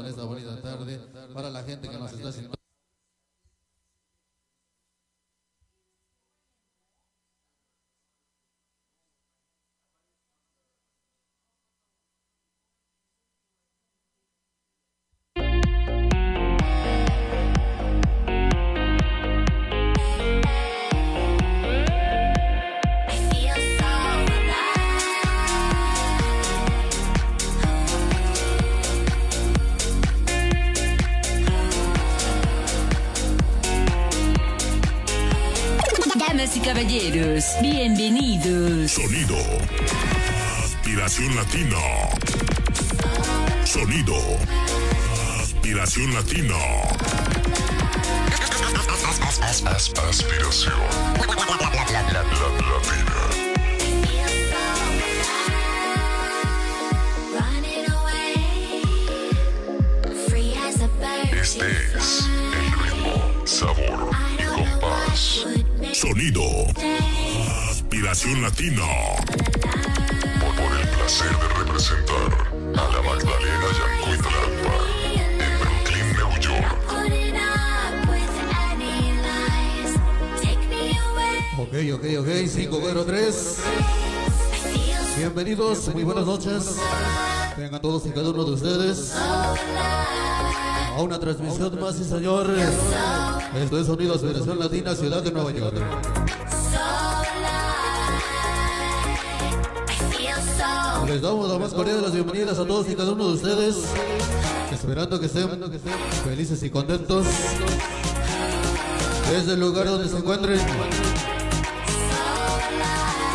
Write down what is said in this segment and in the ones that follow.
en esta bonita tarde para la gente que nos está haciendo. Muy buenas noches. Vengan todos y cada uno de ustedes a una transmisión más, sí señor. Esto es Sonido Federación Latina, Ciudad de Nueva York. Les damos la más cordial de las bienvenidas a todos y cada uno de ustedes. Esperando que estén felices y contentos. Desde el lugar donde se encuentren.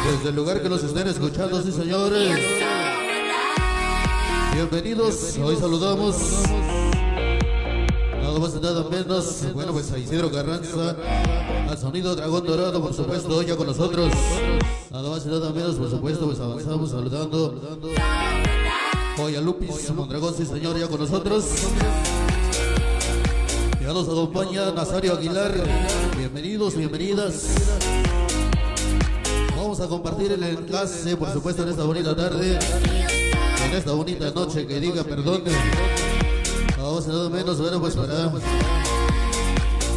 Desde el lugar que los estén escuchando, sí señores. Bienvenidos, hoy saludamos. Nada más y nada menos. Bueno, pues a Isidro Carranza, al sonido Dragón Dorado, por supuesto, hoy ya con nosotros. Nada más y nada menos, por supuesto, pues avanzamos saludando. Hoy a Lupis Mondragón, sí señor, ya con nosotros. Ya nos acompaña Nazario Aguilar. Bienvenidos, bienvenidas. Vamos a compartir el enlace, por supuesto, en esta bonita tarde. En esta bonita noche que diga perdón. Vamos a nada menos, bueno, pues para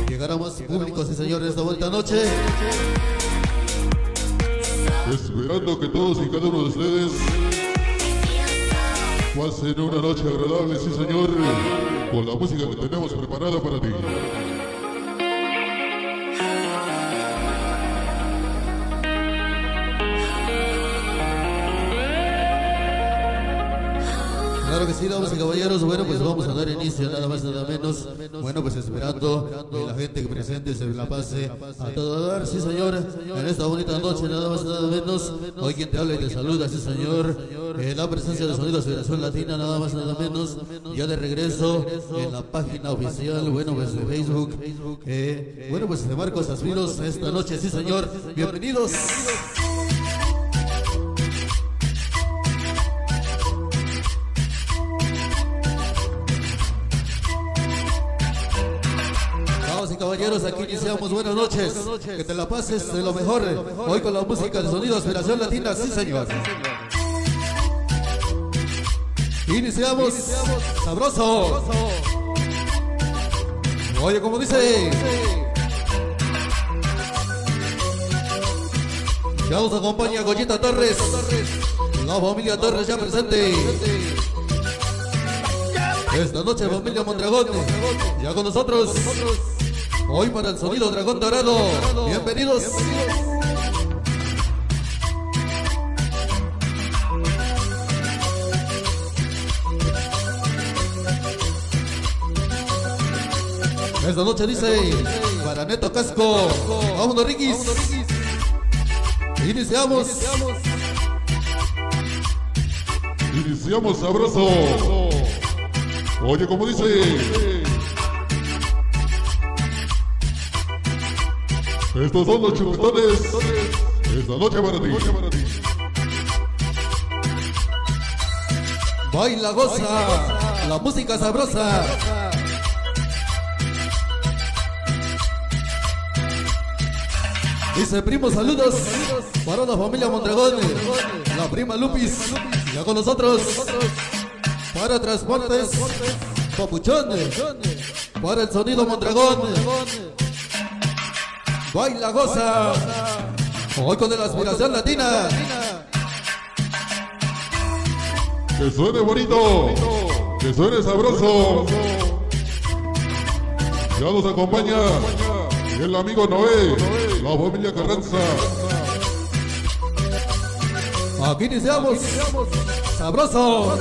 llegar a más público, sí señor, en esta bonita noche. Esperando que todos y cada uno de ustedes pasen una noche agradable, sí señor, con la música que tenemos preparada para ti. Claro que sí, damas y caballeros. Bueno, pues vamos a dar inicio, nada más, nada menos. Bueno, pues esperando que la gente que presente se la pase a todo dar, sí, señor. En esta bonita noche, nada más, nada menos. Hoy quien te habla y te saluda, sí, señor. En la presencia de Sonidos Federación Latina, nada más, nada menos. Ya de regreso en la página oficial, bueno, pues de Facebook. Eh, bueno, pues de Marcos Aspiros, esta noche, sí, señor. Bienvenidos. Caballeros, aquí iniciamos. Buenas noches. Que te la pases de lo mejor. Hoy con la música de sonido Aspiración Latina, sí señor. Iniciamos. Sabroso. Oye, como dice. Ya nos acompaña Goyita Torres. La familia Torres ya presente. Esta noche familia Mondragón, ya con nosotros. Hoy para el sonido Dragón Dorado. Bienvenidos. Esta noche dice para Neto Casco. Vámonos, Riquis. Iniciamos. Iniciamos sabroso. Oye, como dice, estos son los chupetones. Esta noche para ti. Baila, goza. La música sabrosa. Dice primo, saludos para la familia Mondragón, la prima Lupis, ya con nosotros. Para transportes, Papuchón. Para el sonido Mondragón. Baila, goza. Hoy con la aspiración latina. Que suene bonito. Que suene sabroso. Ya nos acompaña el amigo Noé, la familia Carranza. Aquí iniciamos. Sabroso.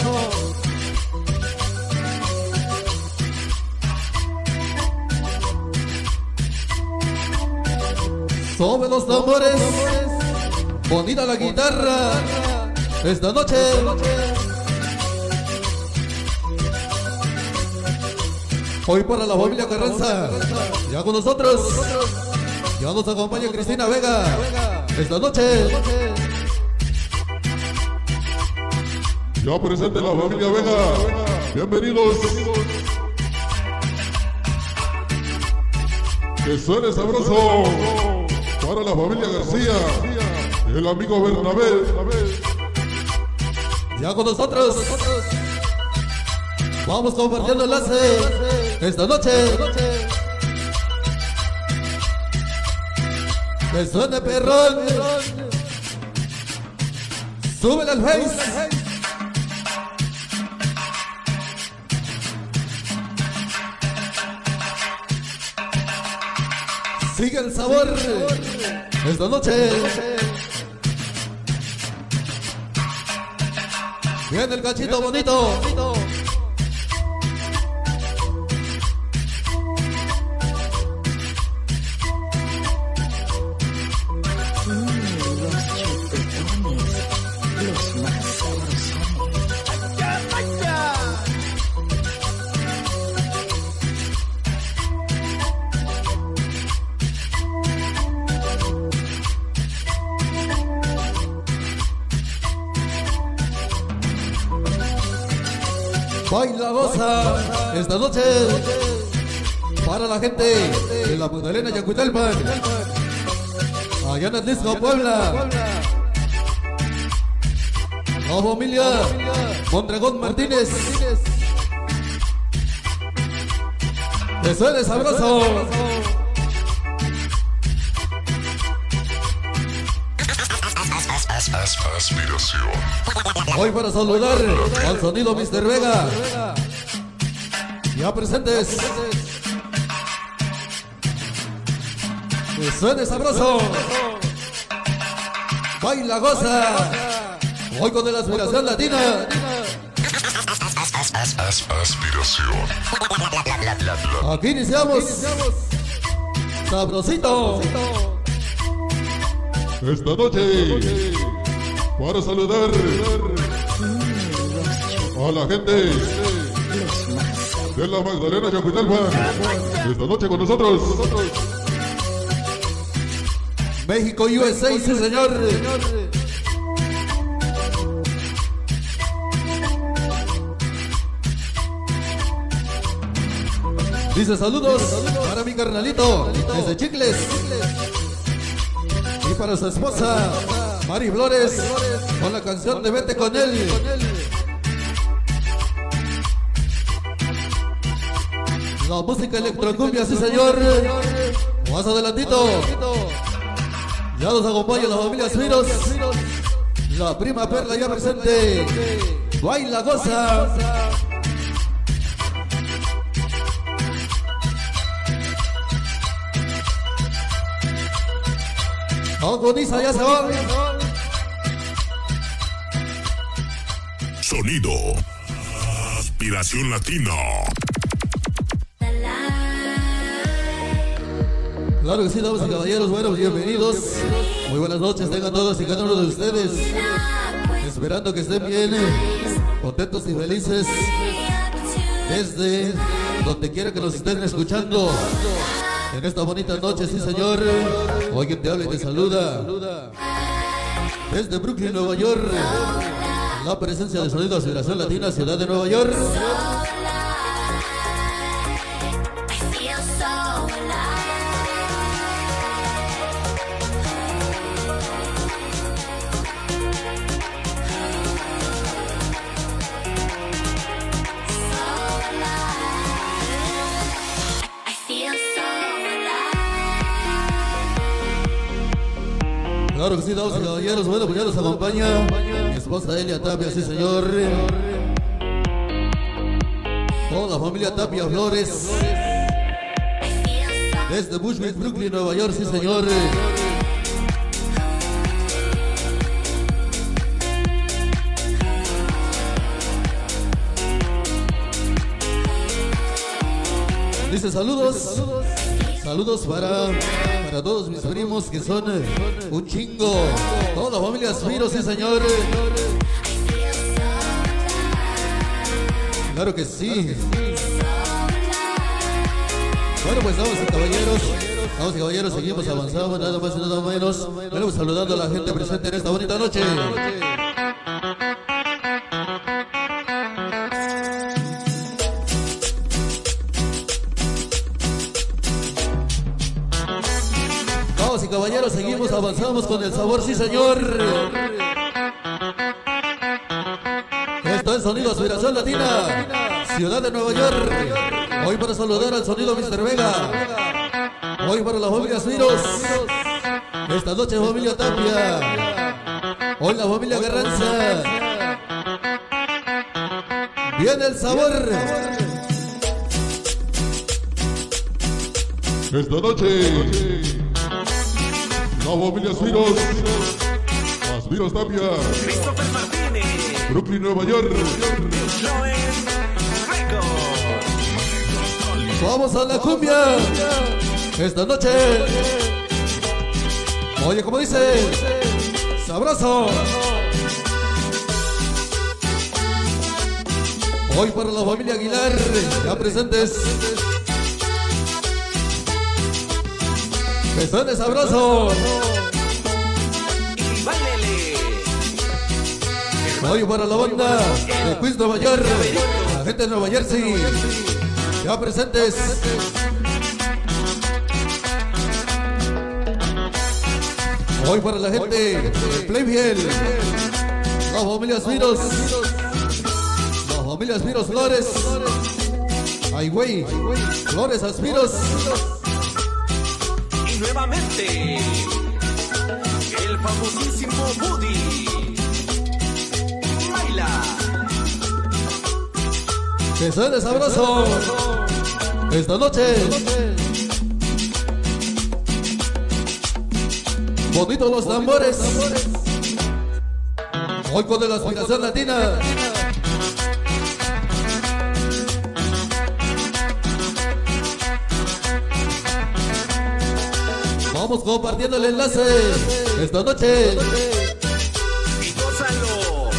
Sobre los tambores. Bonita la guitarra. Esta noche. Hoy para la familia Carranza. Ya con nosotros. Ya nos acompaña Cristina Vega. Esta noche. Ya presente la familia Vega. Bienvenidos. Que suene sabroso. Para la familia García. El amigo Bernabé. Ya con nosotros. Vamos compartiendo enlace. Esta noche. Que suene perrón. Súbele al face. Sigue el sabor. Esta noche. Viene el cachito bonito. Esta noche para la gente de la Magdalena Yacutalpan, allá en Atlisco, Puebla. La familia Mondragón Martínez. Que suene sabroso. Aspiración. Hoy para saludar al sonido Mr. Vega. Ya presentes. Que suene sabroso. Baila goza. Hoy con la aspiración latina. Aspiración. Aquí iniciamos. Sabrosito. Esta noche. Para saludar a la gente de la Magdalena Yacutalpan. Esta noche con nosotros. México USA, sí señor. Dice saludos para mi carnalito desde Chicles. Y para su esposa, Mari Flores, con la canción de Vete con él. La música electrocumbia, sí señor. Más adelantito. Ya nos acompaña la familia Suiros. La prima Perla ya presente. Baila, goza. Agoniza, ya se va. Sonido. Aspiración Latina. Claro que sí, damas y caballeros, bueno, bienvenidos. Muy buenas noches, tengan todos y cada uno de ustedes. Esperando que estén bien, contentos y felices. Desde donde quiera que nos estén escuchando. En esta bonita noche, sí señor. Hoy quien te habla y te saluda. Desde Brooklyn, Nueva York. La presencia de Sonido Aceleración Latina, Ciudad de Nueva York. Claro que sí, damas y caballeros, bueno, pues ya nos acompaña mi esposa Elia Tapia, sí señor. Toda la familia Tapia Flores, desde Bushwick, Brooklyn, Nueva York, sí señor. Dice saludos, saludos para, para todos mis primos que son eh, un chingo. Toda la familia Spiro, sí señor. Claro que sí. Bueno, pues vamos caballeros. Vamos caballeros, seguimos avanzando, nada más y nada menos. Pues saludando a la gente presente en esta bonita noche. Seguimos, avanzamos con el sabor, sí señor. Esto es Sonido Aspiración Latina, Ciudad de Nueva York. Hoy para saludar al sonido Mr. Vega. Hoy para la familia Spiros. Esta noche familia Tapia. Hoy la familia Garranza. Viene el sabor. Esta noche, la familia Spiros, Aspiros Tapia, Christopher Martínez, Brooklyn, Nueva York. Vamos a la cumbia. Esta noche. Oye, como dice. Sabroso. Hoy para la familia Aguilar, ya presentes. Que suene sabroso. Y bailele. Hoy para la banda de Queens, Nueva York. La gente de Nueva Jersey. Ya presentes. Hoy para la gente de Playfield. La familia Spiros. La familia Spiros Flores. Ay, güey. Flores Aspiros. El famosísimo Woody. Baila. Que suene sabroso. Esta noche. Bonitos los tambores. Hoy con la aspiración latina. Vamos compartiendo el enlace. Esta noche. Y gózalo.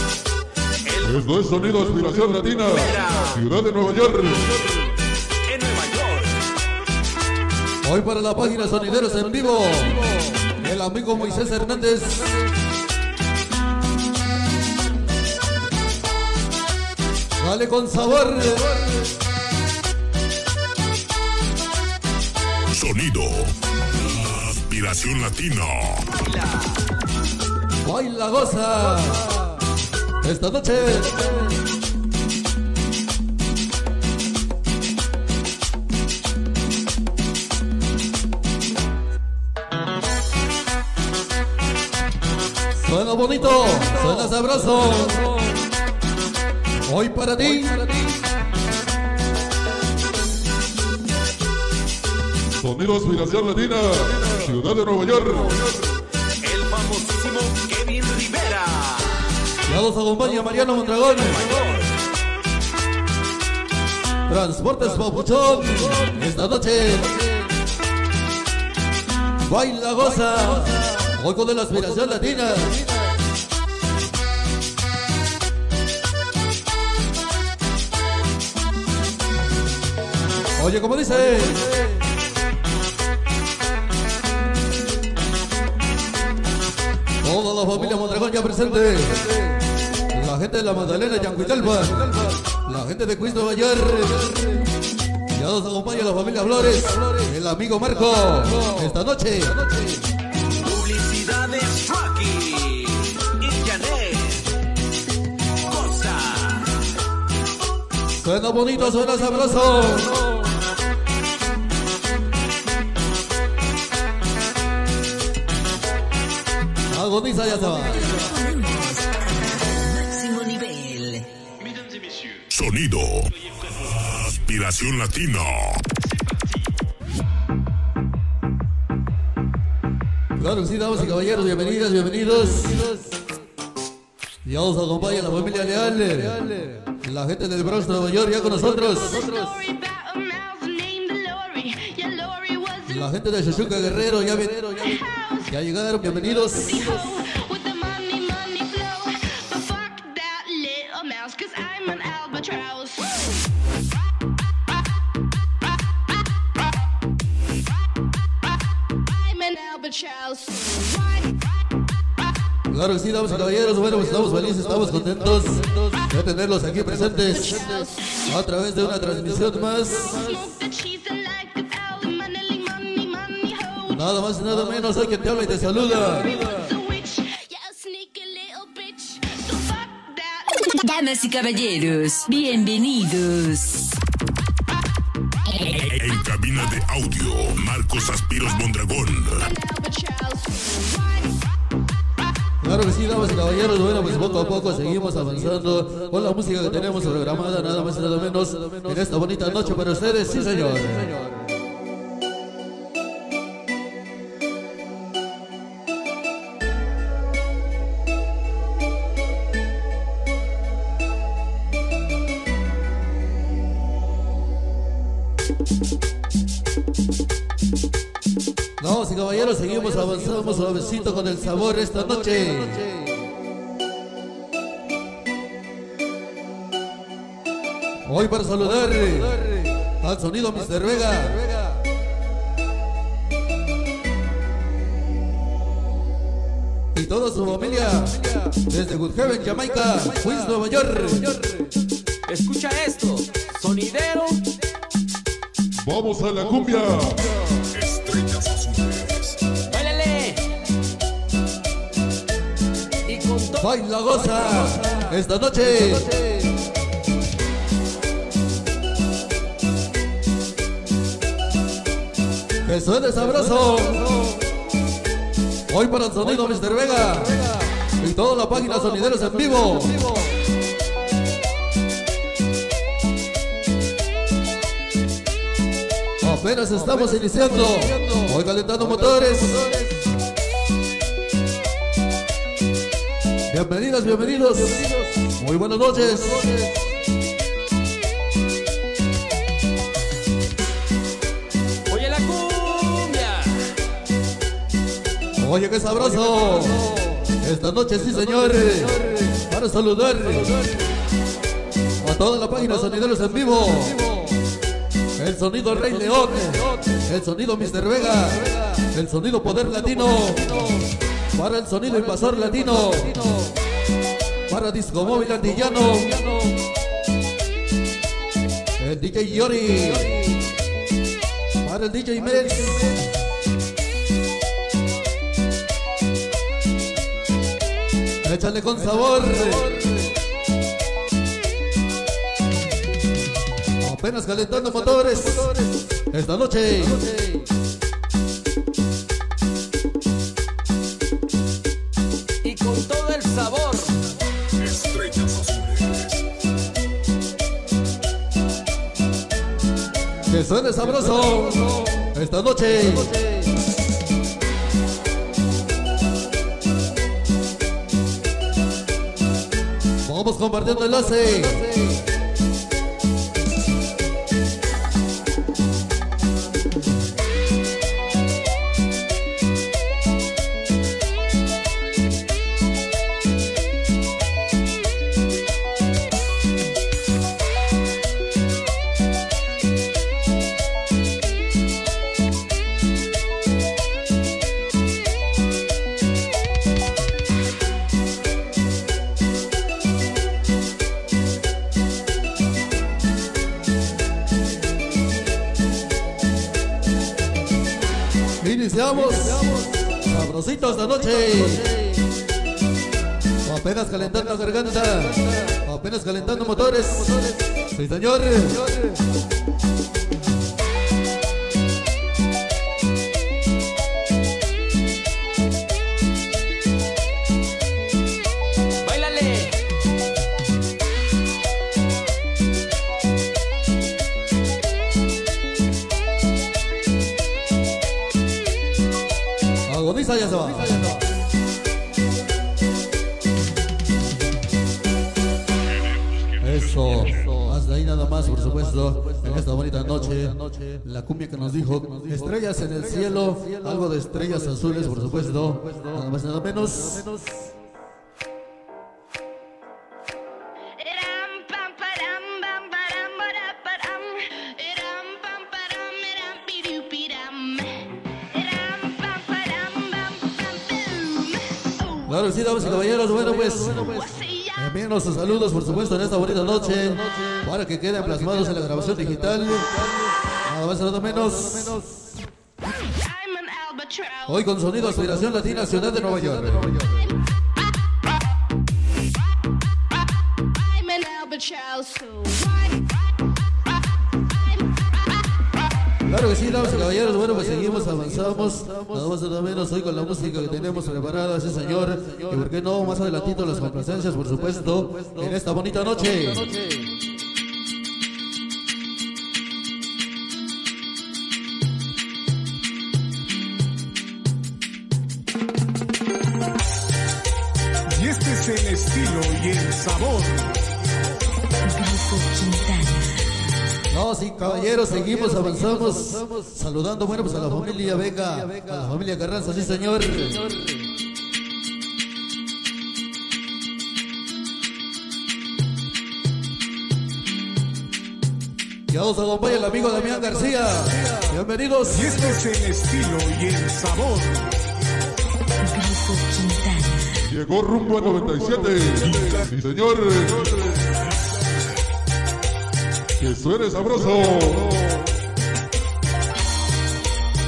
El Esto es Sonido Aspiración Latina, Ciudad de Nueva York. en Nueva York. Hoy para la página Sonideros en vivo. El amigo Moisés Hernández. Dale con sabor. Sonido. Aspiración Latina. Baila goza. Esta noche. Suena bonito, suena sabroso. Hoy para ti. Sonido Aspiración Latina, Ciudad de Nueva York. El famosísimo Kevin Rivera. Ya nos acompaña Mariano Mondragón. Transportes Papuchón. Esta noche. Baila goza. Hoy con la aspiración latina. Oye, como dice. Toda familia Mondragón ya presente. La gente de la Magdalena, Yancuitalpa. La gente de Nueva York. Ya nos acompaña la familia Flores. El amigo Marco. Esta noche. Publicidades Rocky. Y Janet. Cosa. Suena bonito, suena sabroso. Agoniza ya se va. Máximo nivel. Sonido. Aspiración latina. Claro sí, damas y caballeros, bienvenidas, bienvenidos. Ya nos acompaña la familia Leal. La gente del Bronx, Nueva York, ya con nosotros. La gente de Shoshuka Guerrero, ya, ya llegaron, bienvenidos. Claro que sí, damas y caballeros, bueno, pues estamos felices, estamos contentos de tenerlos aquí presentes a través de una transmisión más. Nada más y nada menos, hoy quien te habla y te saluda. Damas y caballeros, bienvenidos. En cabina de audio, Marcos Aspiros Mondragón. Claro que sí, damas y caballeros, bueno, pues poco a poco seguimos avanzando con la música que tenemos programada, nada más y nada menos, en esta bonita noche para ustedes, sí señor. Caballeros, seguimos avanzando suavecito con el sabor esta noche. Hoy para saludar al sonido Mr. Vega. Y toda su familia desde Good Haven, Jamaica, Queens, Nueva York. Escucha esto, sonidero. Vamos a la cumbia. Estrellas Baila goza esta noche. Que suene sabroso. Hoy para el sonido Mr. Vega. Y toda la página Sonideros en vivo. Apenas estamos iniciando. Hoy calentando motores. Bienvenidas, bienvenidos. Muy buenas noches. Oye la cumbia. Oye, qué sabroso. Esta noche, sí, señor. Para saludar a toda la página Sonideros en vivo. El sonido Rey León. El sonido Mr. Vega. El sonido Poder Latino. Para el sonido Invasor Latino. Para Disco Móvil Antillano. El DJ Yori. Para el DJ Mex. Échale con sabor. Apenas calentando motores. Esta noche. Suene sabroso. Esta noche. Vamos compartiendo enlace. Sabrosito esta noche. Apenas calentando garganta. Apenas calentando motores. Sí, señor. Eso, hasta ahí nada más, por supuesto, en esta bonita noche, la cumbia que nos dijo, estrellas en el cielo, algo de estrellas azules, por supuesto, nada más nada menos. Claro sí, damas y caballeros, bueno pues, envíenos sus saludos, por supuesto, en esta bonita noche, para que queden plasmados en la grabación digital, nada más nada menos. Hoy con sonido Aspiración Latina, Ciudad de Nueva York. Claro que sí, damas caballeros, bueno, pues seguimos, avanzamos, nada más nada menos hoy con la música que tenemos preparada, sí señor, y por qué no, más adelantito las complacencias, por supuesto, en esta bonita noche. Y este es el estilo y el sabor. No, sí, caballeros, seguimos, avanzamos, saludando, bueno, pues a la familia Vega, a la familia Carranza, sí señor. Ya os acompaña el amigo Damián García. Bienvenidos. Y este es el estilo y el sabor. Llegó rumbo a 97. Sí, señor. Que suene sabroso.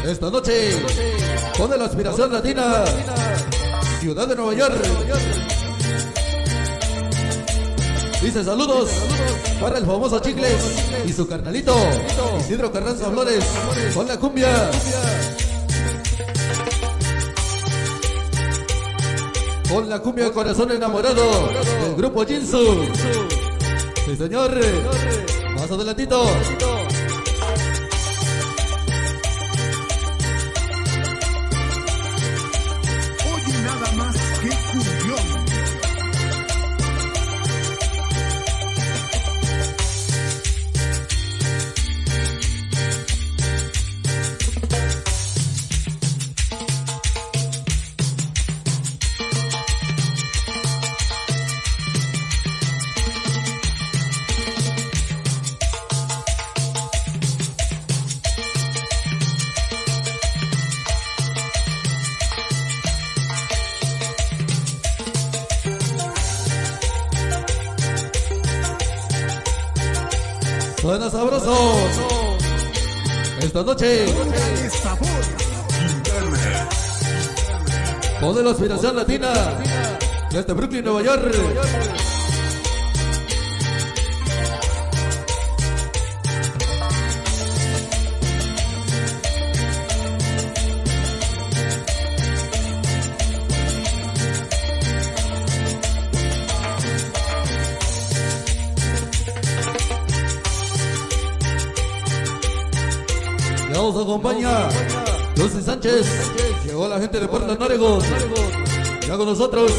Esta noche, con la aspiración latina, Ciudad de Nueva York. Dice saludos para el famoso Chicles y su carnalito, Isidro Carranza Flores, con la cumbia. Con la cumbia Corazón Enamorado del grupo Jinsu. Sí, señor. Adelantito. La aspiración latina desde Brooklyn, Nueva York. Nos acompaña Lucy Sánchez. Llegó la gente de Puerto Noregon. Ya con nosotros.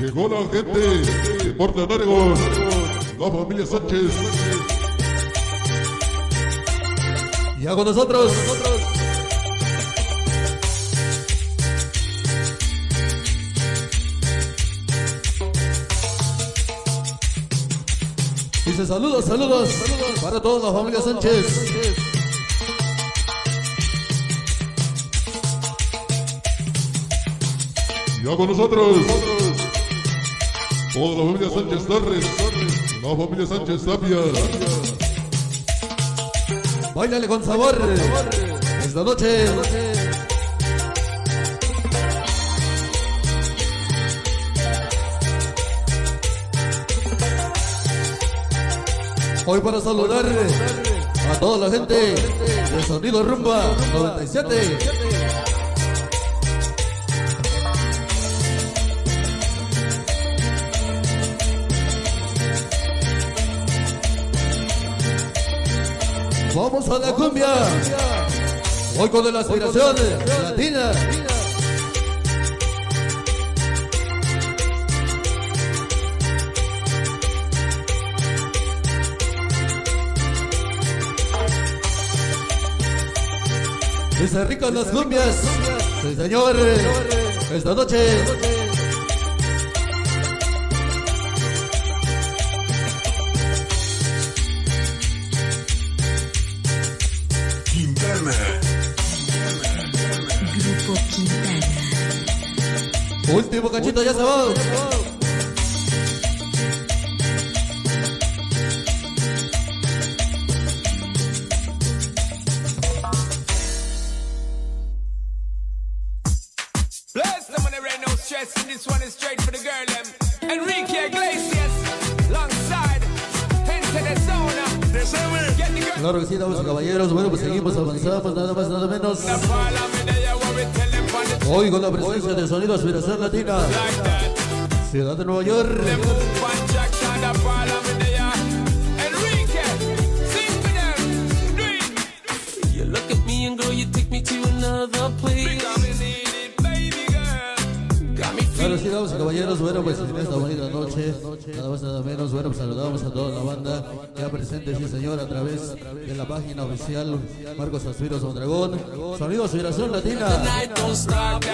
Llegó la gente de Portland, Oregon. La familia Sánchez. Ya con nosotros. Dice saludos, saludos para toda la familia Sánchez. Ya con nosotros. Toda la familia Sánchez Torres. La familia Sánchez Tapia. Báilale con sabor. Esta noche. Hoy para saludar a toda la gente de Sonido Rumba 97. Vamos a la cumbia. Hoy con la aspiración latina. Dice rico en las cumbias. Sí, señor. Esta noche. Último cachito, ya se va. Girl. Got me Claro, feeling sí, damas y caballeros, bueno, pues en esta bonita noche, nada más, nada menos, bueno, pues saludamos a toda la banda ya presente, sí señor, a través de la página oficial Marcos Aspiros Mondragón, Sonido Aspiración Latina. night, don't stop.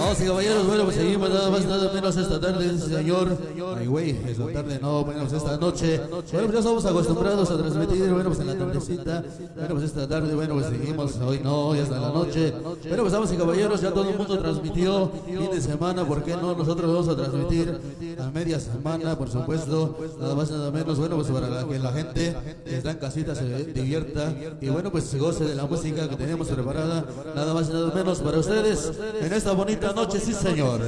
Damas y caballeros, bueno, pues seguimos nada más, nada menos esta tarde, señor. Ay, güey, esta tarde no, bueno, pues esta noche. Bueno, pues ya estamos acostumbrados a transmitir, bueno, pues en la tardecita. Bueno, pues esta tarde, bueno, pues seguimos, hoy no, está en la noche. Bueno, pues damas y caballeros, ya todo el mundo transmitió fin de semana, ¿por qué no? Nosotros vamos a transmitir a media semana, por supuesto, nada más, nada menos, bueno, pues para que la gente que está en casita se divierta y bueno, pues goce de la música que tenemos preparada, nada más nada menos para ustedes en esta bonita noche, sí señor.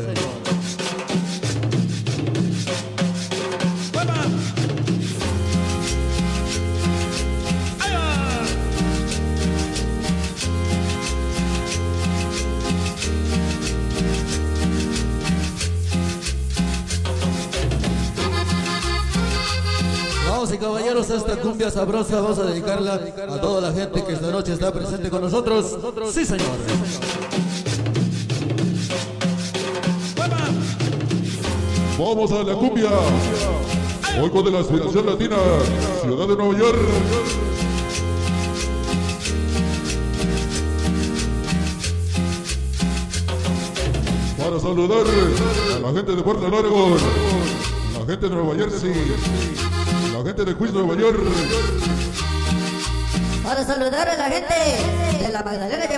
Vamos y caballeros, esta cumbia sabrosa vamos a dedicarla a toda la gente que esta noche está presente con nosotros. Sí, señor. Vamos a la cumbia. Hoy con la aspiración latina. Ciudad de Nueva York. Para saludar a la gente de Puerto Largo, la gente de Nueva Jersey, la gente de Queens, Nueva York. Para saludar a la gente de la Magdalena de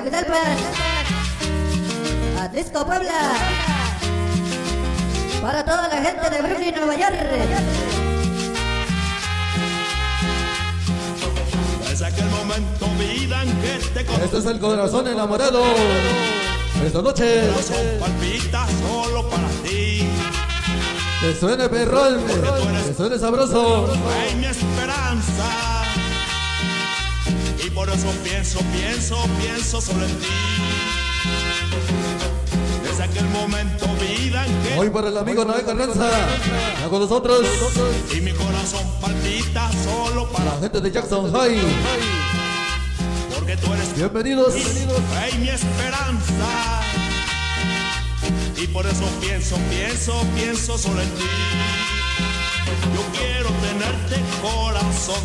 Atlisco Puebla, para toda la gente de Brooklyn, Nueva York. Es aquel momento, vida, en que te Este es el corazón enamorado. Esta noche palpita solo para ti. que suene perrón, que suene sabroso. Hay mi esperanza. Y por eso pienso, pienso, pienso solo en ti. Aquel momento, vida, que Hoy para el amigo Noé Carranza, está con nosotros y mi corazón palpita solo para la gente de Jackson High. porque tú eres Bienvenidos. Hay mi esperanza. Y por eso pienso, pienso, pienso solo en ti. Yo quiero tenerte corazón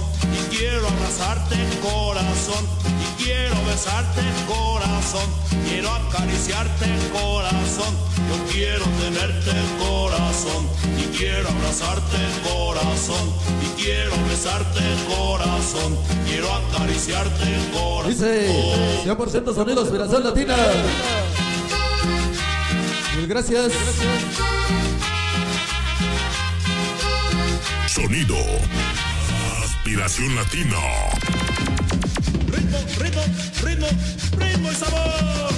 y quiero abrazarte corazón y quiero besarte corazón, quiero acariciarte corazón. Yo quiero tenerte corazón y quiero abrazarte corazón y quiero besarte corazón, quiero acariciarte corazón. Dice 100% sonido aspiración latina. Mil gracias. Sonido. Aspiración latina. Ritmo, ritmo, ritmo, ritmo y sabor.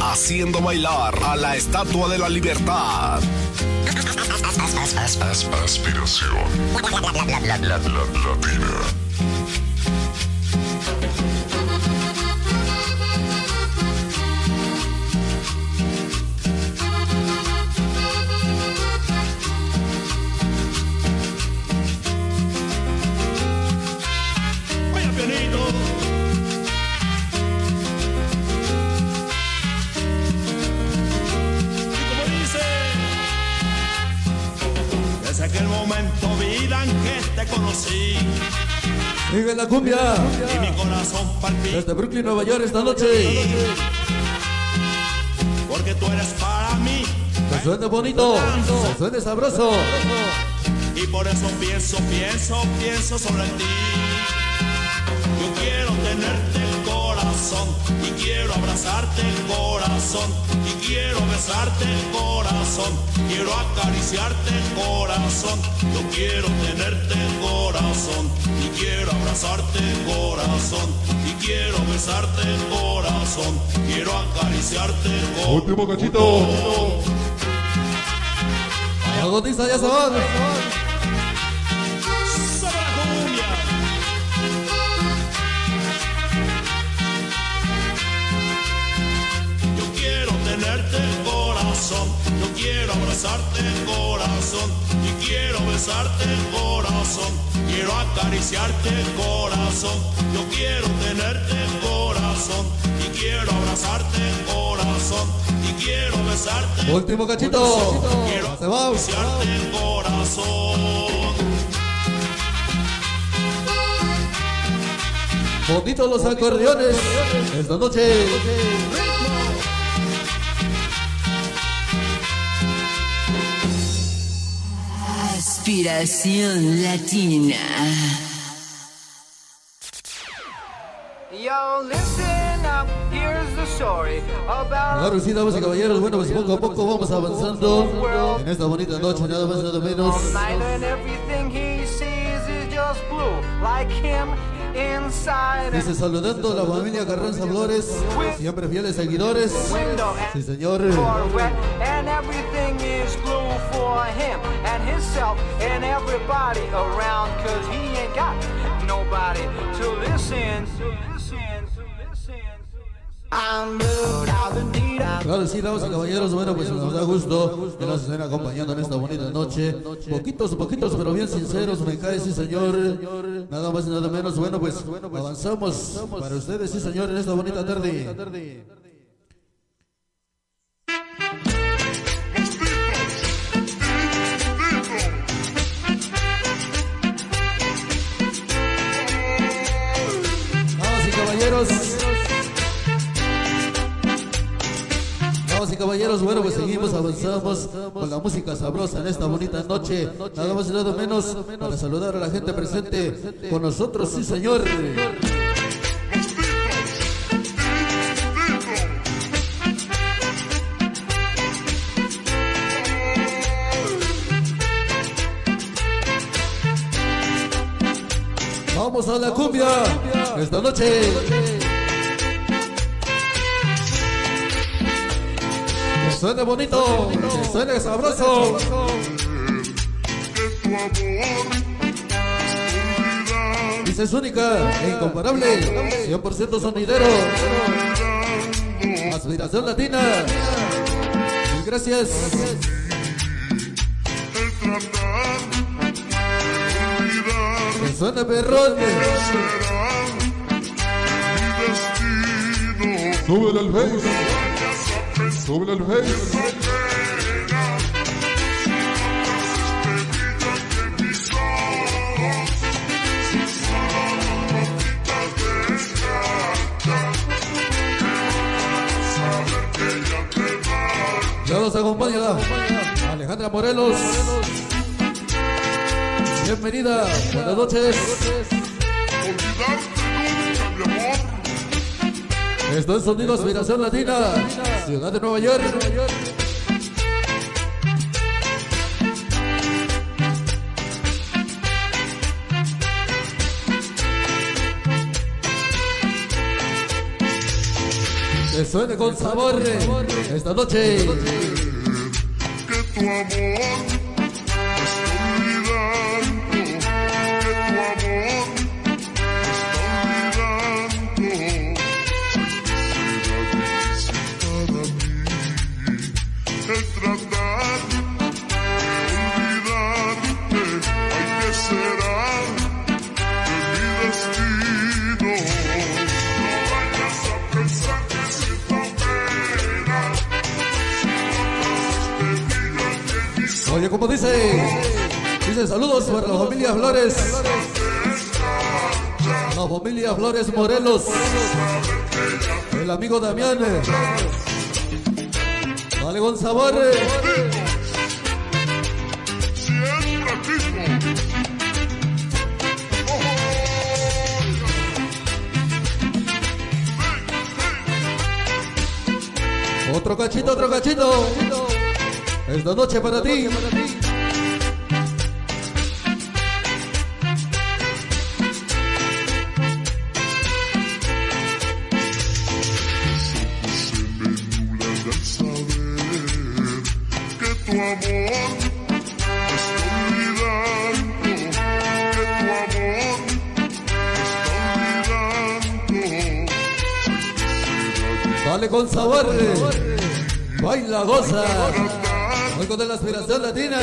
Haciendo bailar a la estatua de la libertad. Aspiración. Latina. Sigue la cumbia. Y mi corazón palpita. Desde Brooklyn, Nueva York, esta noche. Porque tú eres para mí. Que suene bonito. Que suene sabroso. Y por eso pienso, pienso, pienso solo en ti. Yo quiero tenerte el corazón y quiero abrazarte el corazón quiero besarte el corazón, quiero acariciarte el corazón. Yo quiero tenerte el corazón y quiero abrazarte el corazón y quiero besarte el corazón, quiero acariciarte el corazón. Último cachito. Agotiza ya se quiero abrazarte el corazón y quiero besarte el corazón, quiero acariciarte el corazón, yo quiero tenerte el corazón y quiero abrazarte el corazón y quiero besarte el Último cachito. Quiero Se va. acariciarte el corazón. Bonitos los acordeones. Esta noche. Aspiración Latina. Yo, listen up, here's the story about Claro, sí, damas y caballeros, bueno, pues poco a poco vamos avanzando en esta bonita noche, nada más, nada menos. Dice saludando a la familia Carranza Flores, siempre fieles seguidores. Sí, señor. nobody to listen to. Claro, sí, damas y caballeros, bueno, pues nos da gusto que nos estén acompañando en esta bonita noche. Poquitos, poquitos, pero bien sinceros, me cae, sí, señor. Nada más y nada menos, bueno, pues avanzamos para ustedes, sí, señor, en esta bonita tarde. Damas y caballeros. Caballeros, bueno, pues seguimos, avanzamos con la música sabrosa en esta bonita noche. Nada más y nada menos para saludar a la gente presente con nosotros, sí, señor. Vamos a la cumbia esta noche. Suene bonito, suene sabroso. Dice es única e incomparable, 100% sonidero. Aspiración latina. Gracias. Que suene perrón. Súbele al face. Al face. Ya nos acompaña Alejandra Morelos. Bienvenida, buenas noches. Esto es Sonido Aspiración Latina, Ciudad de Nueva York. Que suene con sabor esta noche. Que tu amor como dice. Dice saludos para la familia Flores. La familia Flores Morelos. El amigo Damián. Dale sabor. Otro cachito, otro cachito. Esta noche para ti. que tu amor me está olvidando, que tu amor me está olvidando. Dale con sabor. Baila, goza. Con la aspiración latina.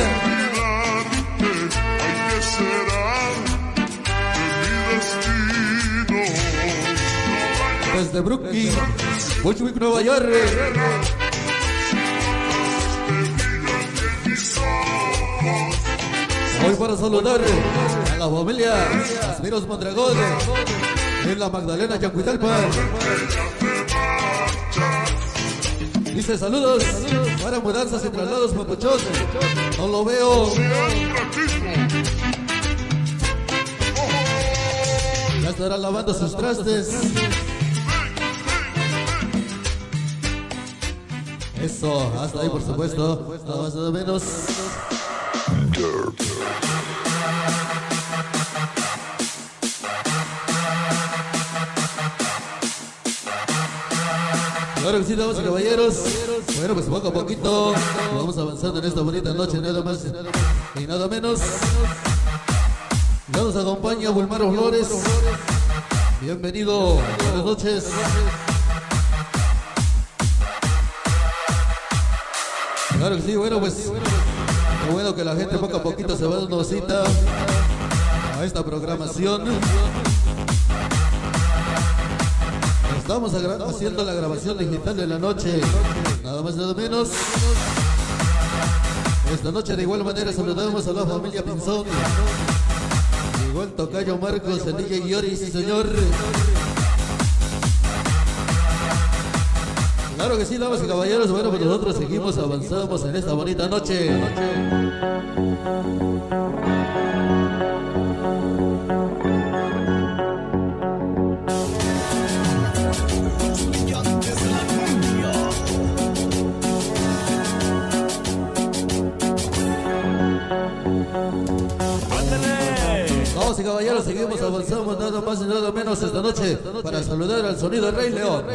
¿Qué será de mi destino? Desde Brooklyn, Bushwick, Nueva York. Hoy para saludar a la familia Asmiros Mondragón en la Magdalena Yacuitalpa. Dice saludos para mudanzas y traslados papuchón. No lo veo. Ya estará lavando sus trastes. Eso, hasta ahí por supuesto. Nada más nada menos. Claro que sí, damas y caballeros. Bueno, pues poco a poquito vamos avanzando en esta bonita noche, nada más y nada menos. Nos acompaña Bulmaro Flores. Bienvenido, buenas noches. Claro que sí, bueno, pues qué bueno que la gente poco a poquito se va dando cita a esta programación. Estamos haciendo la grabación digital de la noche, nada más nada menos. Esta noche de igual manera saludamos a la familia Pinzón. Igual Tocayo Marcos, el DJ Yori, sí señor. Claro que sí, damas y caballeros. Bueno, pues nosotros seguimos, avanzamos en esta bonita noche. Caballeros, seguimos, avanzamos nada más y nada menos esta noche para saludar al sonido de Rey León.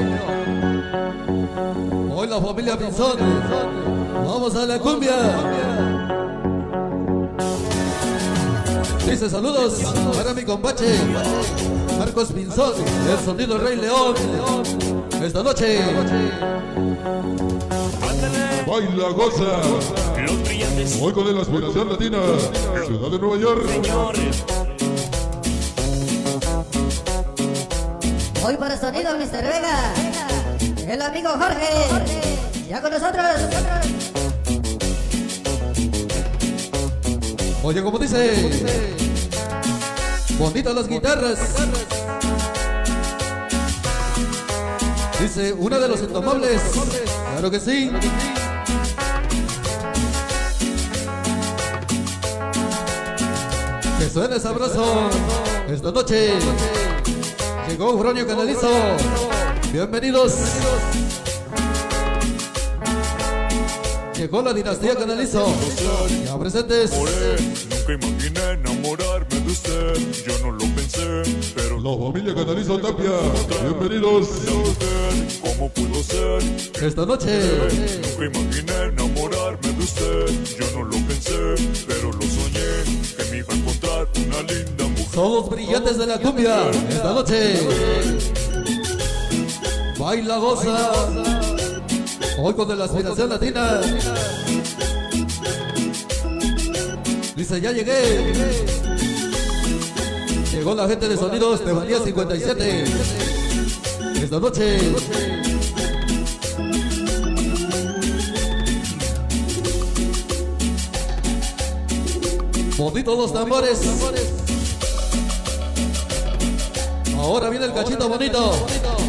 Hoy la familia Pinzón. Vamos a la cumbia. Dice saludos para mi compache Marcos Pinzón, el sonido Rey León. Esta noche. Baila, goza. Hoy con la aspiración latina. Ciudad de Nueva York. Hoy para sonido Mr. Vega. El amigo Jorge. Ya con nosotros. Oye, como dice. Bonitas las guitarras. Dice, una de los intomables. Claro que sí. Que suene sabroso. Esta noche llegó Fronio Canalizo. Bienvenidos. Llegó la dinastía Canalizo. Ya presentes. Nunca imaginé enamorarme de usted, yo no lo pensé, pero La familia Canalizo Tapia. Bienvenidos. ¿cómo pudo ser? Esta noche. Nunca imaginé enamorarme de usted, yo no lo pensé, pero Somos brillantes de la cumbia. Esta noche. Baila, goza. Hoy con la aspiración latina. Dice, ya llegué. Llegó la gente de sonidos de Valía 57. Esta noche. Bonitos los tambores. Ahora viene el cachito bonito.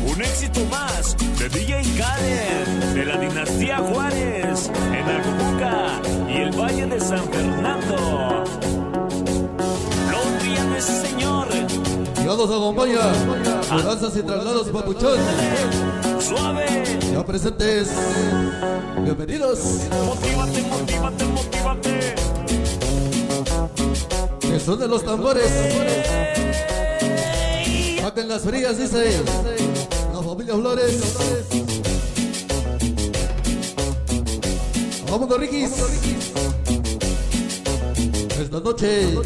Un éxito más de DJ Karen, de la dinastía Juárez, en Acapulca y el Valle de San Fernando. Olviden ese señor, Ya nos acompaña. Mudanzas y traslados papuchón. suave. Ya presentes. Bienvenidos. Motívate, motívate, motívate. Que son de los tambores. Saquen las frías, dice. La familia Flores. Vamos, Riquis. Esta noche.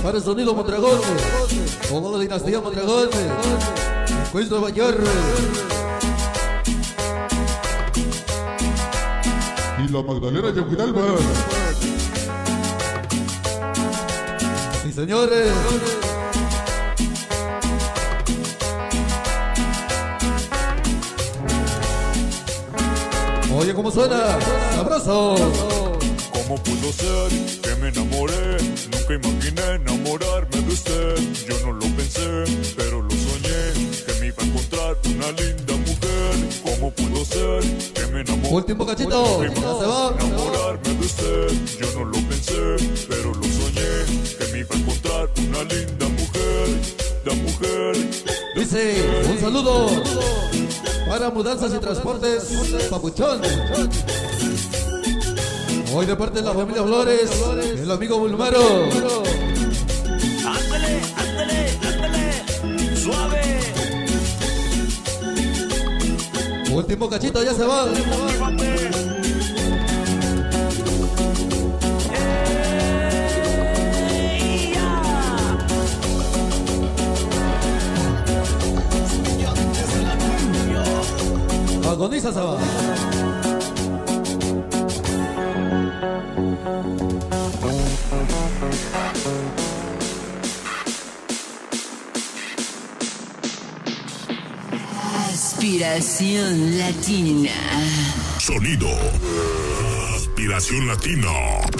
Para el sonido Mondragón. Toda la dinastía Mondragón. Juez Nueva York. Y la Magdalena Yaguinalba. Sí, señores. ¿Cómo suena? ¡Abrazo! ¿Cómo pudo ser que me enamoré? Nunca imaginé enamorarme de usted. Yo no lo pensé, pero lo soñé. Que me iba a encontrar una linda mujer. ¿Cómo pudo ser que me enamoré? Último cachito. Se va. enamorarme de usted. Yo no lo pensé, pero lo soñé. Que me iba a encontrar una linda mujer. La mujer. Dice, un saludo para mudanzas y transportes, Papuchón. Hoy de parte de la familia Flores, el amigo Bulmaro. Ándale, ándale, ándale. Suave. Último cachito, ya se va. Va. Aspiración latina. Sonido. Aspiración Latina.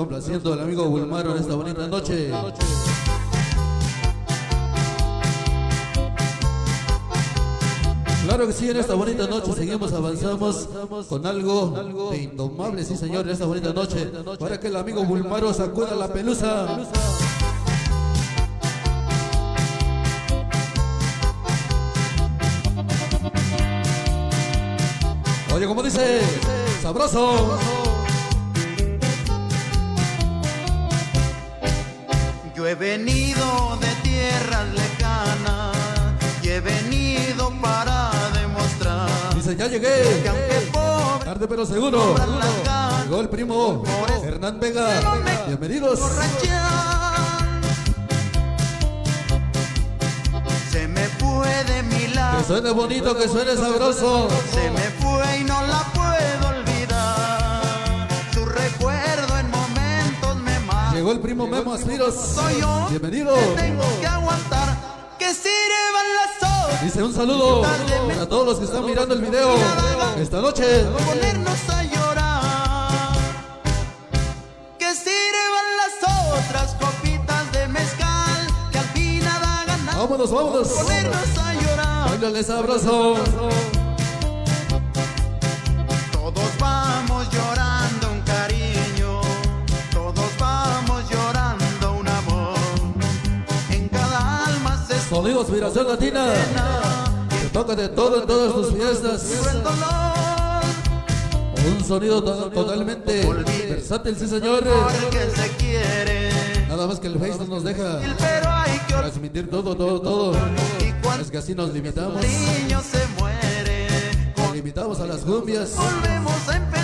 Complaciendo al amigo Bulmaro en esta bonita noche. Claro que sí, en esta bonita noche seguimos, avanzamos con algo de indomable, sí señor, en esta bonita noche, para que el amigo Bulmaro sacuda la pelusa. Oye, como dice, sabroso. Yo he venido de tierras lejanas y he venido para demostrar Dice, ya llegué. que aunque pobre Tarde pero seguro. Llegó el primo Hernán Vega. Bienvenidos. se me fue de mi Que lado, suene bonito, que suene sabroso. se me fue y no la Llegó el primo Memo Aspiros. Soy yo Bienvenido. que tengo que aguantar que sirvan las horas. Dice un saludo para todos los que están mirando el video esta noche. ponernos a llorar. Que sirvan las otras copitas de mezcal que al fin da ganas. Vámonos, vámonos. Ponernos a llorar. Sabroso. Todos vamos llorando Aspiración Latina. Que toca de todo en todas tus fiestas. Un sonido to- totalmente versátil, sí señor. Porque se quiere. Nada más que el Face no nos deja transmitir todo, todo, todo. Es que así nos limitamos. Nos limitamos a las cumbias.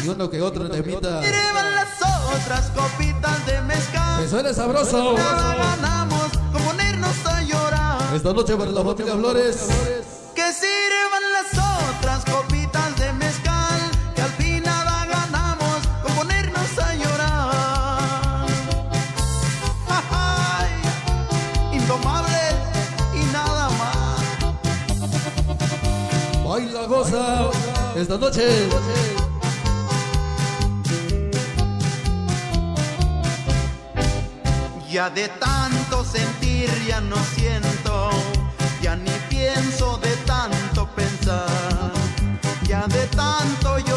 Y uno que otro. Llevan las otras copitas de mezcal. Que suene sabroso. Nada ganamos con ponernos a llorar. Esta noche para la familia Flores. Que sirvan las otras copitas de mezcal. Que al fin nada ganamos con ponernos a llorar. Ay, Indomable y nada más. Baila, goza. Esta noche. Ya de tanto sentir ya no siento, ya ni pienso de tanto pensar, ya de tanto yo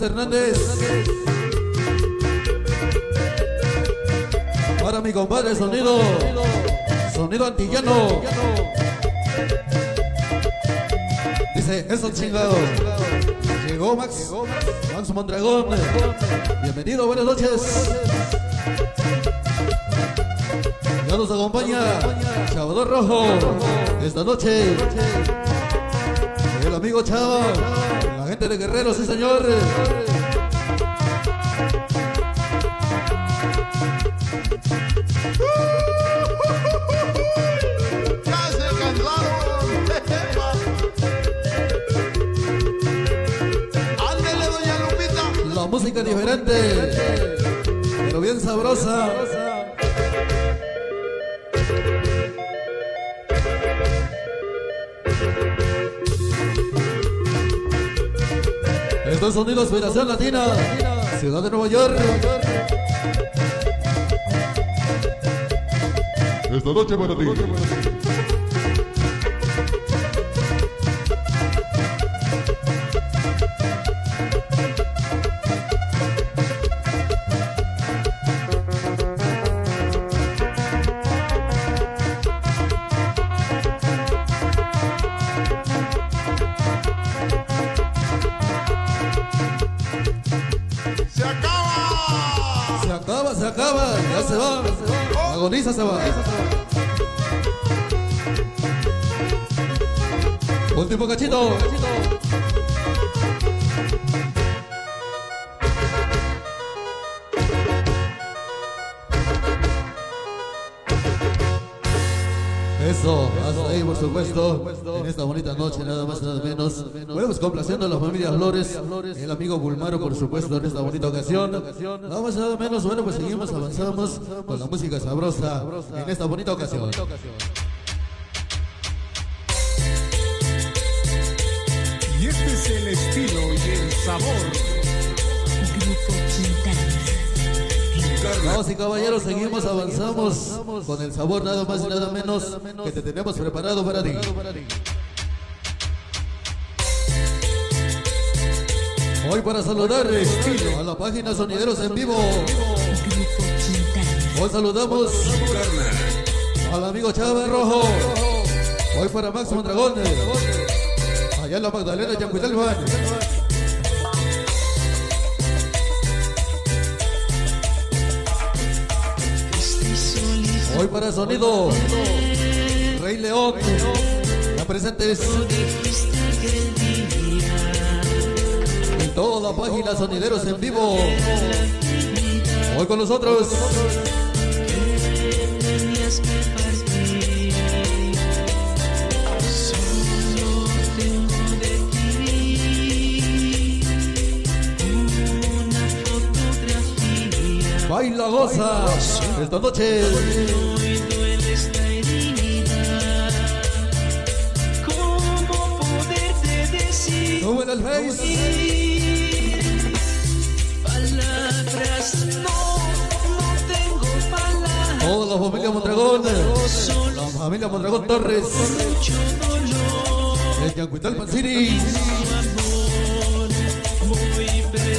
Hernández, para mi compadre sonido, sonido antillano. Dice, eso chingado. Llegó Max, Max Mondragón. Bienvenido, buenas noches. Ya nos acompaña Chavador Rojo. Esta noche, el amigo Chava, gente de Guerrero, sí señor. Ya se cansaron. Ándele, doña Lupita. La música diferente, pero bien sabrosa. Estos sonidos Federación Latina, Ciudad de Nueva York. Esta noche para ti. Se va. Último cachito. Eso, hasta ahí por supuesto, en esta bonita noche, nada más, nada menos. Bueno, pues complaciendo a la familia Flores, amigo Bulmaro, por supuesto, en esta bonita ocasión. Nada más, nada menos, bueno, pues seguimos, avanzamos con la música sabrosa en esta bonita ocasión. Y este es el estilo y el sabor. Grupo Quintana. Damas y caballeros, seguimos, avanzamos con el sabor nada más y nada menos que te tenemos preparado para ti. Para saludar a la página Sonideros en Vivo. Hoy saludamos al amigo Chávez Rojo. Hoy para Máximo Dragón. Allá en la Magdalena, Yancuitalban. Hoy para Sonido. Rey León. Ya presentes. Toda la página Sonideros en vivo. Hoy con nosotros. Baila, goza. Esta noche. ¿Cómo poderte decir? Sube el face. Familia Mondragón. La familia Mondragón Torres. El Yancuitalpan City.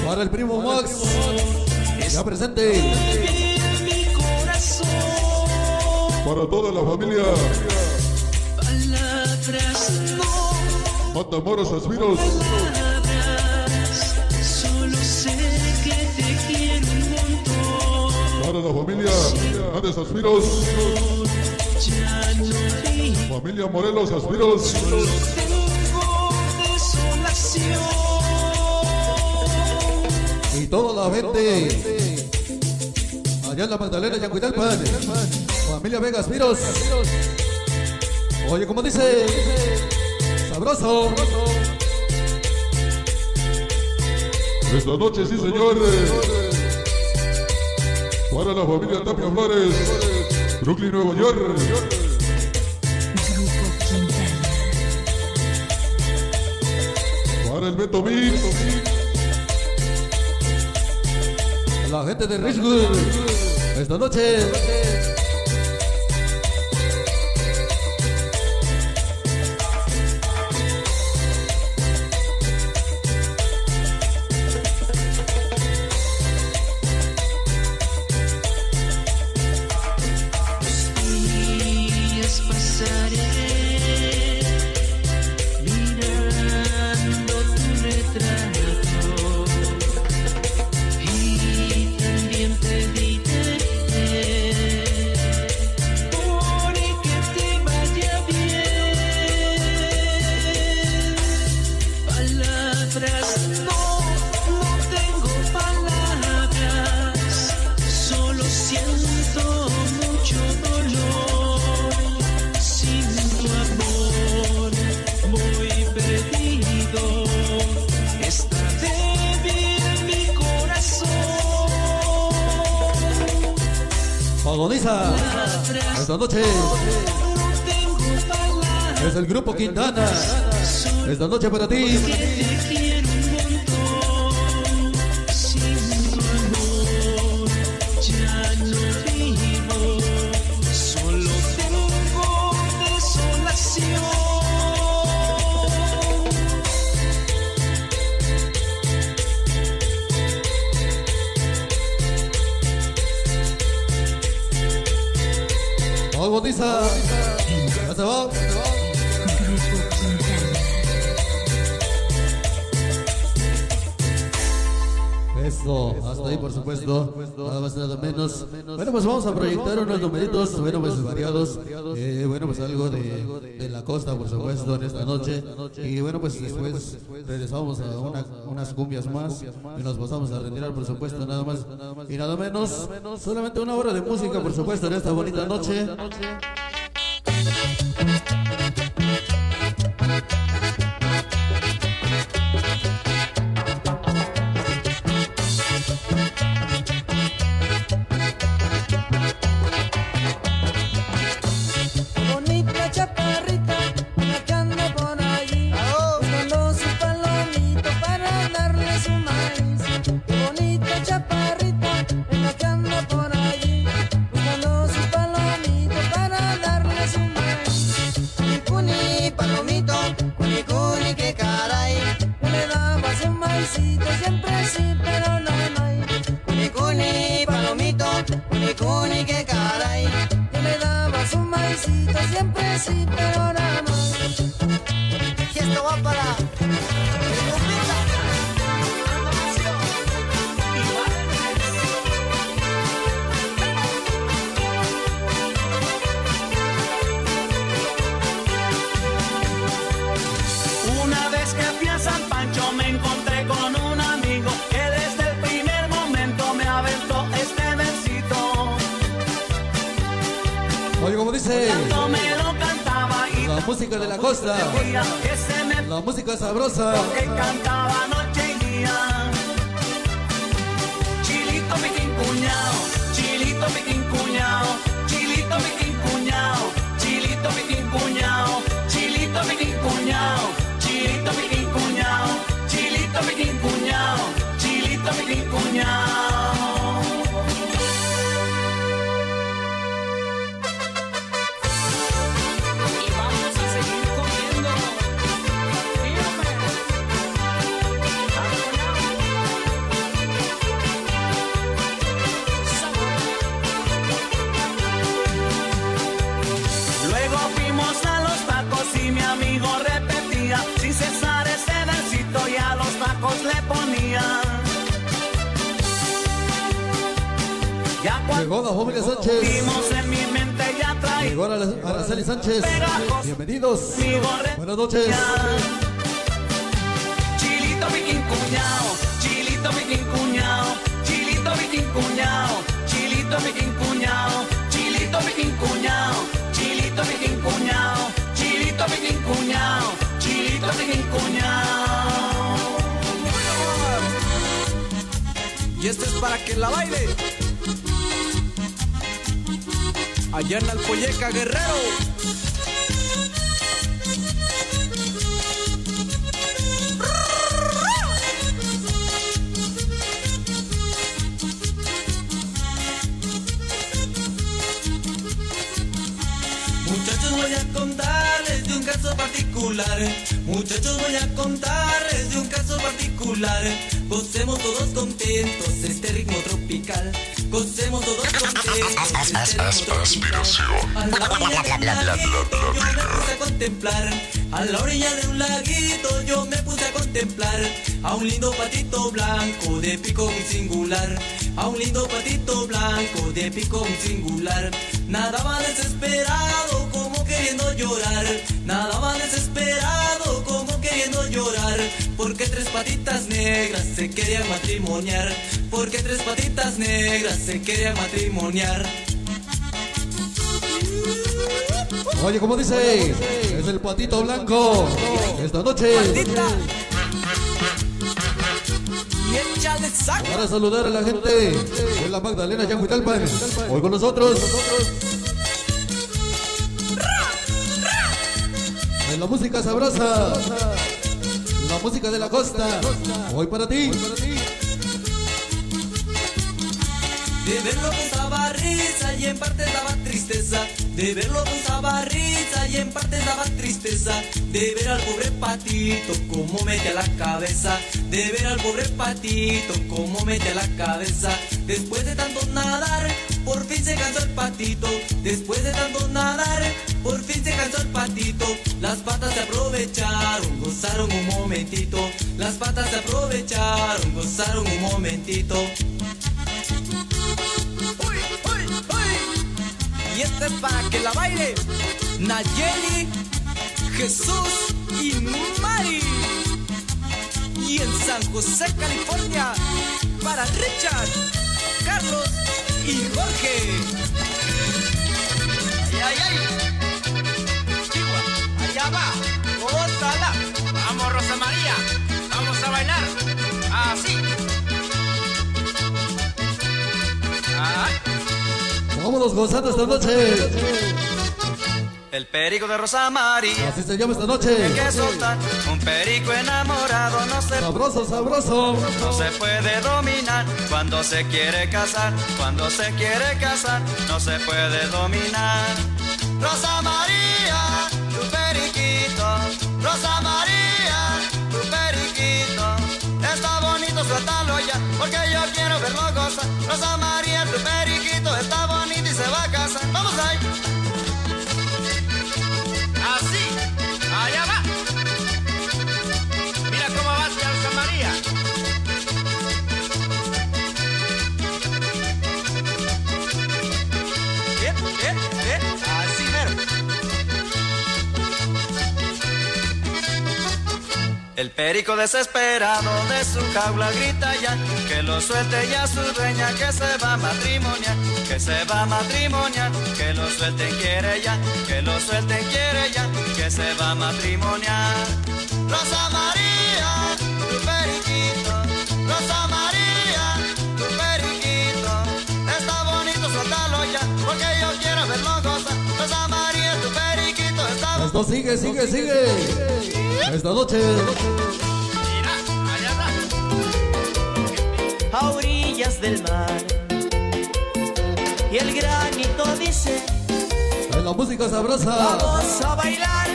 Para el primo Max. Ya presente. Para toda la familia. Matamoros montón. Para la familia Andes Aspiros. Familia Morelos Aspiros. Y toda la gente. Allá en la Magdalena, Yancuitalpan. Familia Vegas Piros. Oye, como dice. Sabroso. Esta noche, sí, señor. Para la familia Tapia Flores. Brooklyn, Nueva York. Para el Beto Mix. La gente de Richwood. Esta noche. Esta noche para ti. Proyectar unos numeritos, bueno, pues variados, eh, bueno, pues algo de, de la costa, por supuesto, en esta noche. Y bueno, pues después regresamos a una- unas cumbias más y nos pasamos a retirar, por supuesto, nada más y nada menos. Solamente una hora de música, por supuesto, en esta bonita noche. Y este es para que la baile. Allá en Alpoyeca, Guerrero. Particular. Muchachos voy a contarles de un caso particular. Gocemos todos contentos este ritmo tropical. Gocemos todos contentos este tropical. A la orilla de un laguito yo me puse a contemplar. A la orilla de un laguito yo me puse a contemplar. A un lindo patito blanco de pico muy singular. A un lindo patito blanco de pico muy singular. Nadaba desesperado queriendo llorar. Nadaba desesperado como queriendo llorar. Porque tres patitas negras se querían matrimoniar. Porque tres patitas negras se querían matrimoniar. Oye, como dice, es el patito blanco. Esta noche. Para saludar a la gente de la Magdalena Yanguitalpan. Hoy con nosotros. La música sabrosa. La música de la costa. Hoy para ti. De verlo pensaba risa y en parte daba tristeza. De verlo pensaba risa y en parte daba tristeza. De ver al pobre patito como mete la cabeza. De ver al pobre patito como mete la cabeza. Después de tanto nadar, por fin se cansó el patito. Después de tanto nadar, por fin se cansó el patito. Las patas se aprovecharon, gozaron un momentito. Las patas se aprovecharon, gozaron un momentito. Y este es para que la baile. Nayeli, Jesús y Mari. Y en San José, California, para Richard, Carlos y Jorge. ¡Ay, ay, ay! Allá va. Vamos, Rosa María. Vamos a bailar. Así. Ay. Vámonos gozando esta noche. El perico de Rosa María. Así se llama esta noche. Hay que soltar un perico enamorado, no se Sabroso, sabroso. No se puede dominar cuando se quiere casar, cuando se quiere casar, no se puede dominar. Rosa María, Rosa María, tu periquito, está bonito suéltalo ya, porque yo quiero verlo gozar. Rosa María, tu periquito, está bonito y se va a casar. Vamos ahí. El perico desesperado de su jaula grita ya que lo suelte ya su dueña que se va a matrimoniar, que se va a matrimoniar, que lo suelten quiere ya, que lo suelten quiere ya, que se va a matrimoniar. Rosa María, tu periquito, Rosa María, sigue, sigue, sigue. Esta noche. a orillas del mar. Y el granito dice, En la música sabrosa. vamos a bailar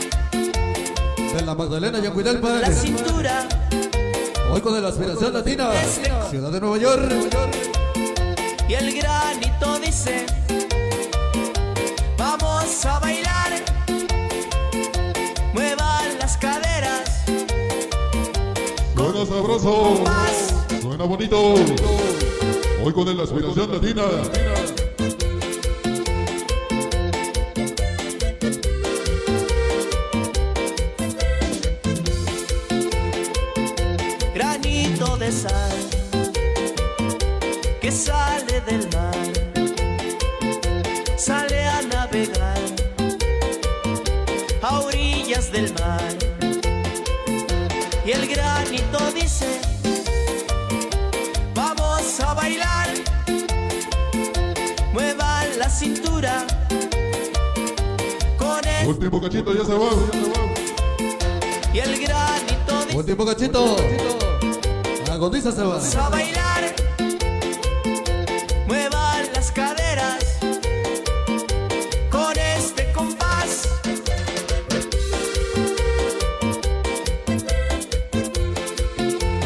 De la Magdalena la Yanguidalpan. cintura. Hoy con la aspiración latina. Ciudad de Nueva York. Y el granito dice, vamos a bailar. Muevan las caderas. Suena sabroso. Suena bonito. Hoy con la aspiración latina. Cintura con el Último cachito, ya se va. y el granito dice, Último cachito. Agondiza se va. Vamos a bailar. Muevan las caderas con este compás.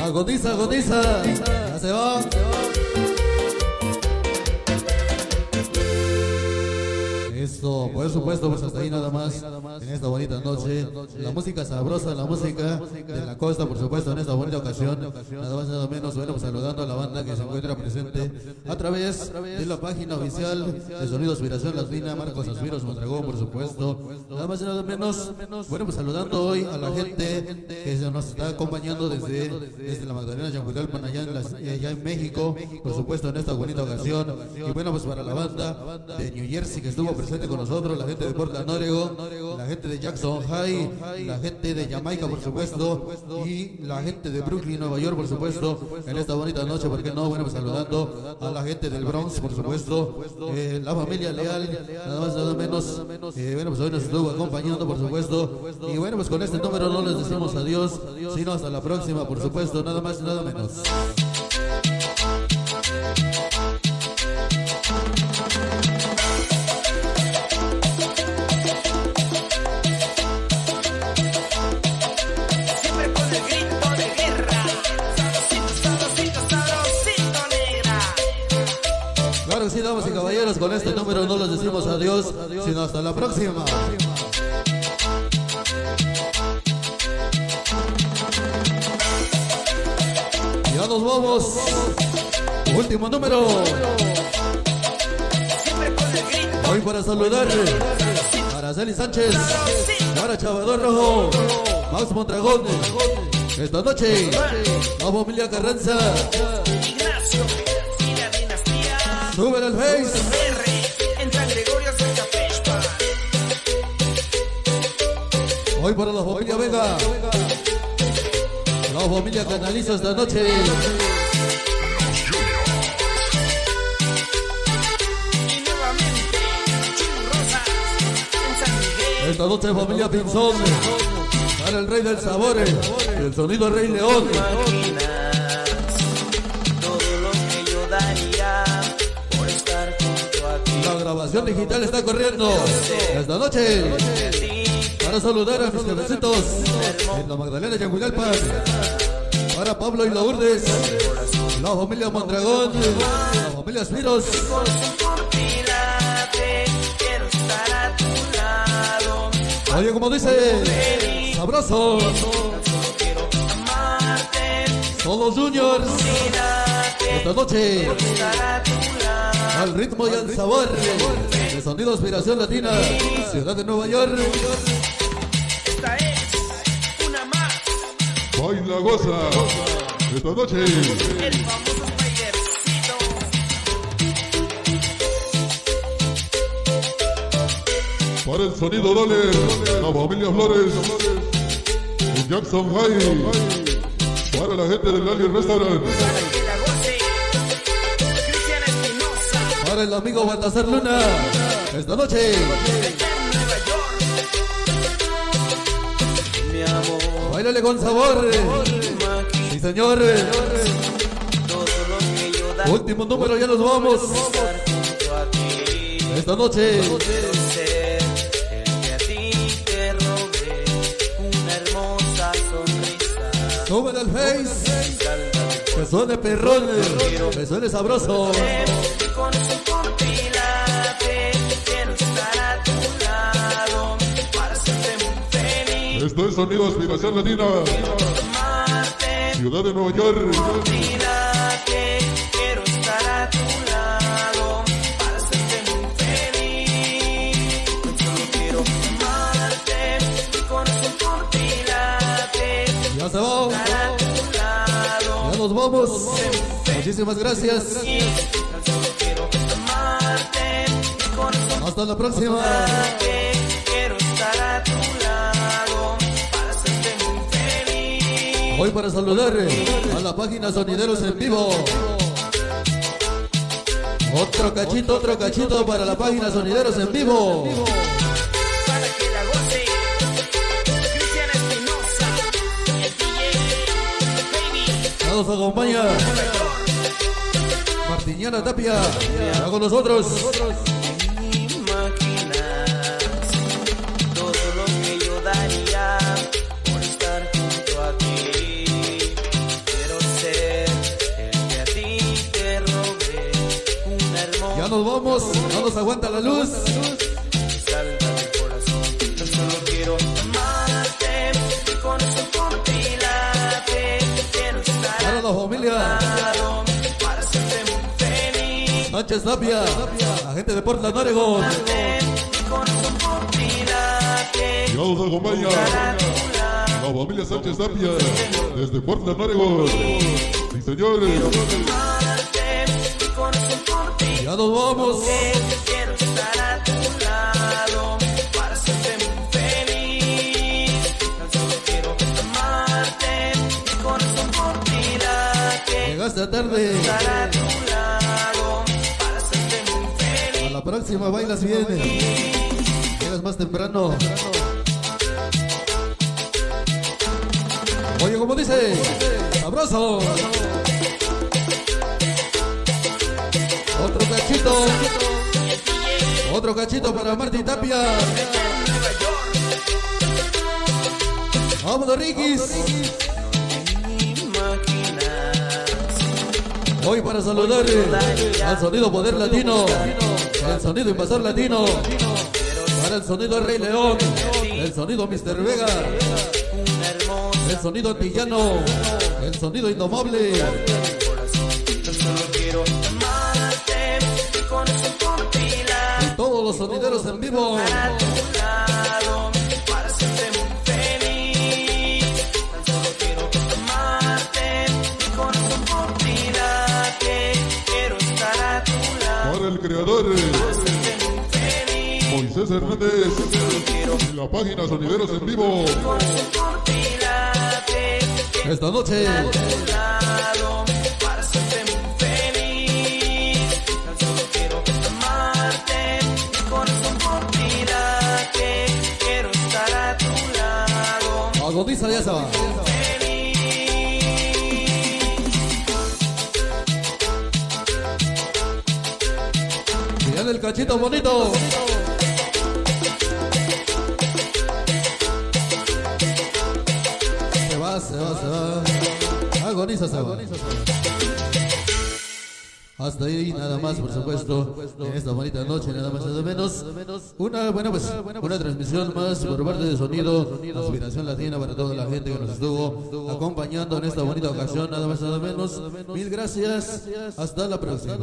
Agondiza, agondiza. Ya por supuesto, pues hasta ahí nada más en esta bonita noche. La música sabrosa, la música de la costa, por supuesto, en esta bonita ocasión. Nada más, nada menos, bueno, pues saludando a la banda que se encuentra presente a través de la página oficial de Sonido Aspiración Latina, Marcos Aspiros Mondragón, por supuesto. Nada más, nada menos, bueno, pues saludando hoy a la gente que se nos está acompañando desde, desde la Magdalena Yanguilalpan, allá en, las- allá en México, por supuesto, en esta bonita ocasión. Y bueno, pues para la banda de New Jersey que estuvo presente con nosotros, la gente de Portland, Oregon, la gente de Jackson High, la gente de Jamaica, por supuesto, y la gente de Brooklyn, Nueva York, por supuesto, en esta bonita noche, ¿por qué no? Bueno, pues saludando a la gente del Bronx, por supuesto, eh, la familia Leal, nada más, nada menos, eh, bueno, pues hoy nos estuvo acompañando, por supuesto, y bueno, pues con este número no les decimos adiós, sino hasta la próxima, por supuesto, nada más nada menos. Damas y caballeros, con este número no les decimos adiós, sino hasta la próxima. Ya nos vamos. Último número. Hoy para saludar a Araceli Sánchez, para Chavador Rojo, Max Mondragón. Esta noche, la familia Carranza. Ignacio. Sube Face. R en San Gregorio. Hoy para la familia Vega. La familia Canalizo esta noche. Esta noche familia Pinzón. Para el rey del sabor. El sonido Rey León. Digital está corriendo. Esta noche. Para saludar a mis jefecitos. En la Magdalena Yanguilalpan. Para Pablo y Lourdes. La familia Mondragón. La familia quiero Oye, como dice, sabroso. Todos juniors. Esta noche. Al ritmo y al sabor. De sonido Aspiración Latina. Ciudad de Nueva York. Esta es una más. Baila, goza. Esta noche. El famoso. Para el sonido Dole. La familia Flores. Jackson High. Para la gente del Lali Restaurant. Para el amigo Baltasar Luna. Esta noche. Mi amor, Bailale con sabor. Sí, señor. Último número, ya nos vamos. Esta noche. Súbele al face. Que suene perrón. Que suene sabroso. Esto es sonido Aspiración Latina. Ciudad de Nueva York. Quiero estar a tu lado para hacerte muy feliz. Tan solo quiero amarte, mi corazón por ti Ya se va. Ya nos vamos. Muchísimas gracias. Hasta la próxima. Hoy para saludar a la página Sonideros en Vivo. Otro cachito, otro cachito para la página Sonideros en Vivo. Para que la goce. Cristian Espinosa. Nos acompaña Martiñana Tapia. Ya con nosotros. Mi corazón por ti late. Quiero estar Para la familia. lado para hacerte muy feliz. Sánchez Tapia. La gente de Portland, Oregon. Mi corazón por ti late. Ya nos acompaña la familia Sánchez Tapia desde Portland, Oregon. Sí, señores. Ya nos vamos. Llegaste tarde. A la próxima bailas bien. Llegas más temprano. Oye, como dice, abrazo. Otro cachito. Otro cachito para Martín Tapia. Vámonos, Rikis. Hoy para saludar al sonido Poder Latino, el sonido Invasor Latino, para el sonido Rey León, el sonido Mr. Vega, el sonido Antillano, el sonido Indomable, Hernández y la página Sonideros en Vivo. Esta noche, agoniza ya se va. El cachito bonito. Agoniza, se va. Hasta ahí nada más, por supuesto, en esta bonita noche, nada más nada menos. Una, bueno, pues, una transmisión más por parte de Sonido, Aspiración Latina para toda la gente que nos estuvo acompañando en esta bonita ocasión, nada más nada menos. Mil gracias, hasta la próxima.